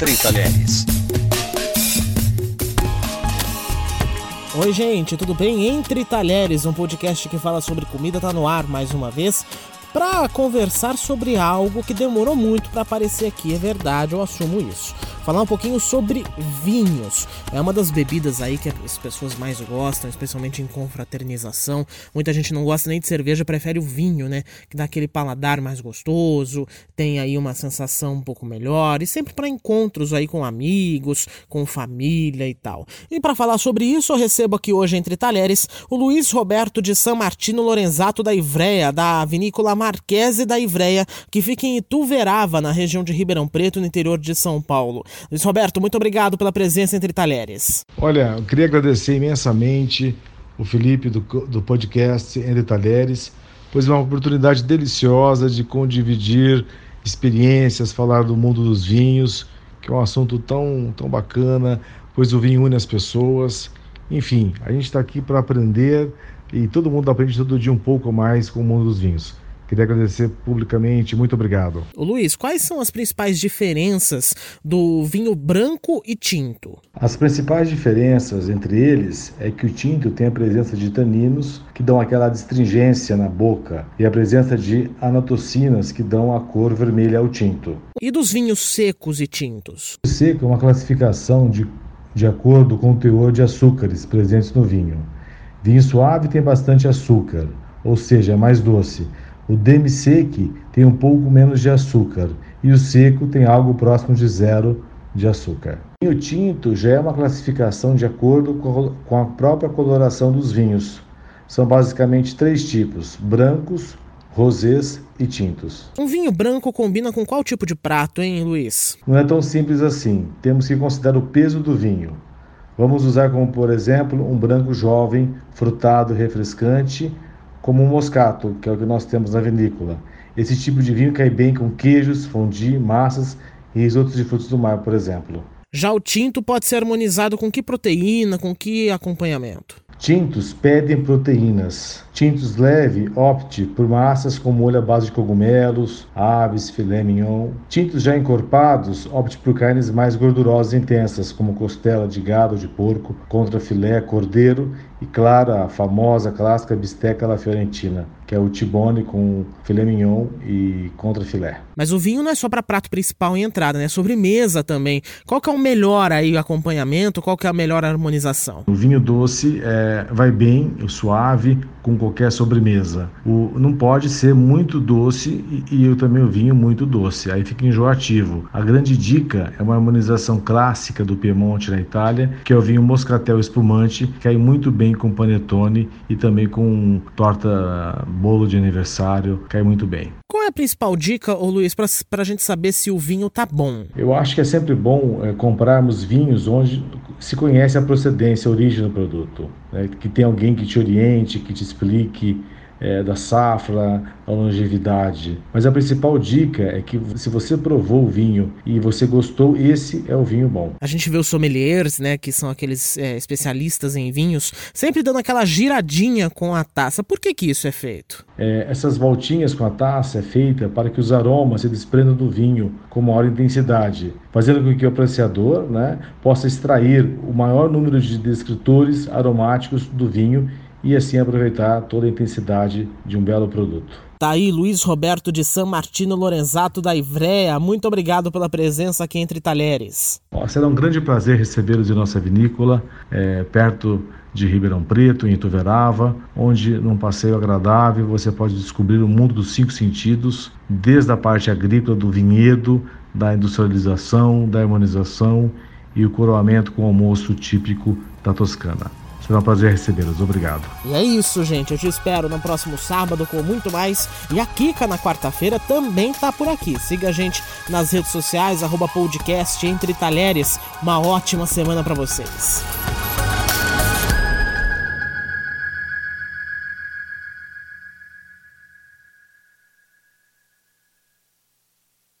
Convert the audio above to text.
Entre Talheres. Oi, gente, tudo bem? Entre Talheres, um podcast que fala sobre comida, tá no ar mais uma vez para conversar sobre algo que demorou muito para aparecer aqui, é verdade, eu assumo isso falar um pouquinho sobre vinhos. É uma das bebidas aí que as pessoas mais gostam, especialmente em confraternização. Muita gente não gosta nem de cerveja, prefere o vinho, né? Que dá aquele paladar mais gostoso, tem aí uma sensação um pouco melhor e sempre para encontros aí com amigos, com família e tal. E para falar sobre isso, eu recebo aqui hoje entre talheres o Luiz Roberto de San Martino Lorenzato da Ivreia, da vinícola Marquese da Ivreia, que fica em Ituverava, na região de Ribeirão Preto, no interior de São Paulo. Luiz Roberto, muito obrigado pela presença entre talheres. Olha, eu queria agradecer imensamente o Felipe do, do podcast Entre Talheres, pois é uma oportunidade deliciosa de condividir experiências, falar do mundo dos vinhos, que é um assunto tão, tão bacana, pois o vinho une as pessoas. Enfim, a gente está aqui para aprender e todo mundo aprende todo dia um pouco mais com o mundo dos vinhos. Queria agradecer publicamente, muito obrigado. Ô Luiz, quais são as principais diferenças do vinho branco e tinto? As principais diferenças entre eles é que o tinto tem a presença de taninos que dão aquela astringência na boca e a presença de anatocinas que dão a cor vermelha ao tinto. E dos vinhos secos e tintos? O seco é uma classificação de, de acordo com o teor de açúcares presentes no vinho. Vinho suave tem bastante açúcar, ou seja, é mais doce o demi-sec tem um pouco menos de açúcar e o seco tem algo próximo de zero de açúcar. O vinho tinto já é uma classificação de acordo com a própria coloração dos vinhos. São basicamente três tipos: brancos, rosés e tintos. Um vinho branco combina com qual tipo de prato, hein, Luiz? Não é tão simples assim. Temos que considerar o peso do vinho. Vamos usar como, por exemplo, um branco jovem, frutado, refrescante como o moscato, que é o que nós temos na vinícola. Esse tipo de vinho cai bem com queijos, fondue, massas e risotos de frutos do mar, por exemplo. Já o tinto pode ser harmonizado com que proteína, com que acompanhamento? Tintos pedem proteínas. Tintos leve, opte por massas com molho à base de cogumelos, aves, filé mignon. Tintos já encorpados, opte por carnes mais gordurosas e intensas, como costela de gado ou de porco, contra filé, cordeiro e, claro, a famosa clássica bisteca la fiorentina, que é o tibone com filé mignon e contra filé. Mas o vinho não é só para prato principal e entrada, né? É sobremesa também. Qual que é o melhor aí acompanhamento? Qual que é a melhor harmonização? O vinho doce é, vai bem, o suave, com qualquer sobremesa. O, não pode ser muito doce e, e eu também o vinho muito doce, aí fica enjoativo. A grande dica é uma harmonização clássica do Piemonte na Itália, que é o vinho moscatel espumante, que cai muito bem com panetone e também com torta bolo de aniversário, cai muito bem. Qual é a principal dica, ô Luiz, para a gente saber se o vinho tá bom? Eu acho que é sempre bom é, comprarmos vinhos onde se conhece a procedência, a origem do produto, né? que tem alguém que te oriente, que te explique é, da safra, a longevidade. Mas a principal dica é que se você provou o vinho e você gostou, esse é o vinho bom. A gente vê os sommeliers, né, que são aqueles é, especialistas em vinhos, sempre dando aquela giradinha com a taça. Por que que isso é feito? É, essas voltinhas com a taça é feita para que os aromas se desprendam do vinho com maior intensidade, fazendo com que o apreciador né, possa extrair o maior número de descritores aromáticos do vinho e assim aproveitar toda a intensidade de um belo produto. Tá aí Luiz Roberto de San Martino Lorenzato da Ivrea. Muito obrigado pela presença aqui entre Talheres. será um grande prazer recebê-los em nossa vinícola, é, perto de Ribeirão Preto, em Ituverava, onde num passeio agradável você pode descobrir o mundo dos cinco sentidos, desde a parte agrícola do vinhedo, da industrialização, da harmonização e o coroamento com o almoço típico da Toscana. Será um prazer recebê-los. Obrigado. E é isso, gente. Eu te espero no próximo sábado com muito mais. E a Kika na quarta-feira também tá por aqui. Siga a gente nas redes sociais, arroba podcast Entre Talheres. Uma ótima semana para vocês.